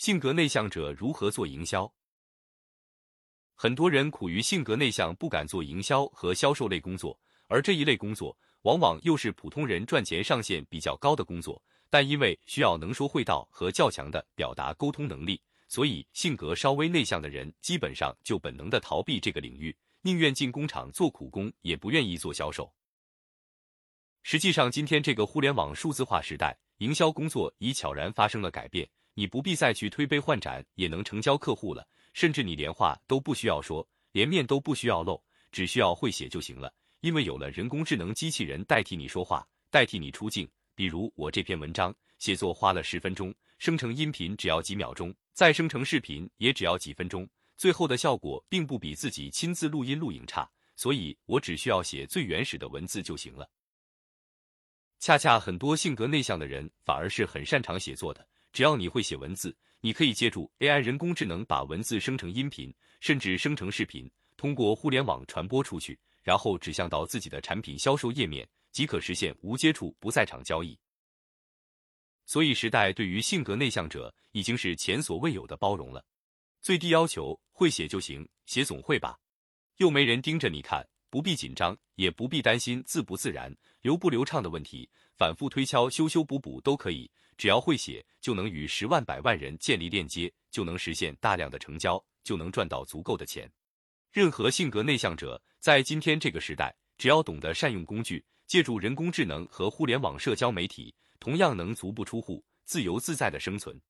性格内向者如何做营销？很多人苦于性格内向，不敢做营销和销售类工作，而这一类工作往往又是普通人赚钱上限比较高的工作。但因为需要能说会道和较强的表达沟通能力，所以性格稍微内向的人基本上就本能的逃避这个领域，宁愿进工厂做苦工，也不愿意做销售。实际上，今天这个互联网数字化时代，营销工作已悄然发生了改变。你不必再去推杯换盏，也能成交客户了。甚至你连话都不需要说，连面都不需要露，只需要会写就行了。因为有了人工智能机器人代替你说话，代替你出镜。比如我这篇文章写作花了十分钟，生成音频只要几秒钟，再生成视频也只要几分钟，最后的效果并不比自己亲自录音录影差，所以我只需要写最原始的文字就行了。恰恰很多性格内向的人反而是很擅长写作的，只要你会写文字，你可以借助 AI 人工智能把文字生成音频，甚至生成视频，通过互联网传播出去，然后指向到自己的产品销售页面。即可实现无接触、不在场交易。所以，时代对于性格内向者已经是前所未有的包容了。最低要求，会写就行，写总会吧？又没人盯着你看，不必紧张，也不必担心字不自然、流不流畅的问题，反复推敲、修修补补都可以。只要会写，就能与十万百万人建立链接，就能实现大量的成交，就能赚到足够的钱。任何性格内向者，在今天这个时代，只要懂得善用工具。借助人工智能和互联网社交媒体，同样能足不出户、自由自在的生存。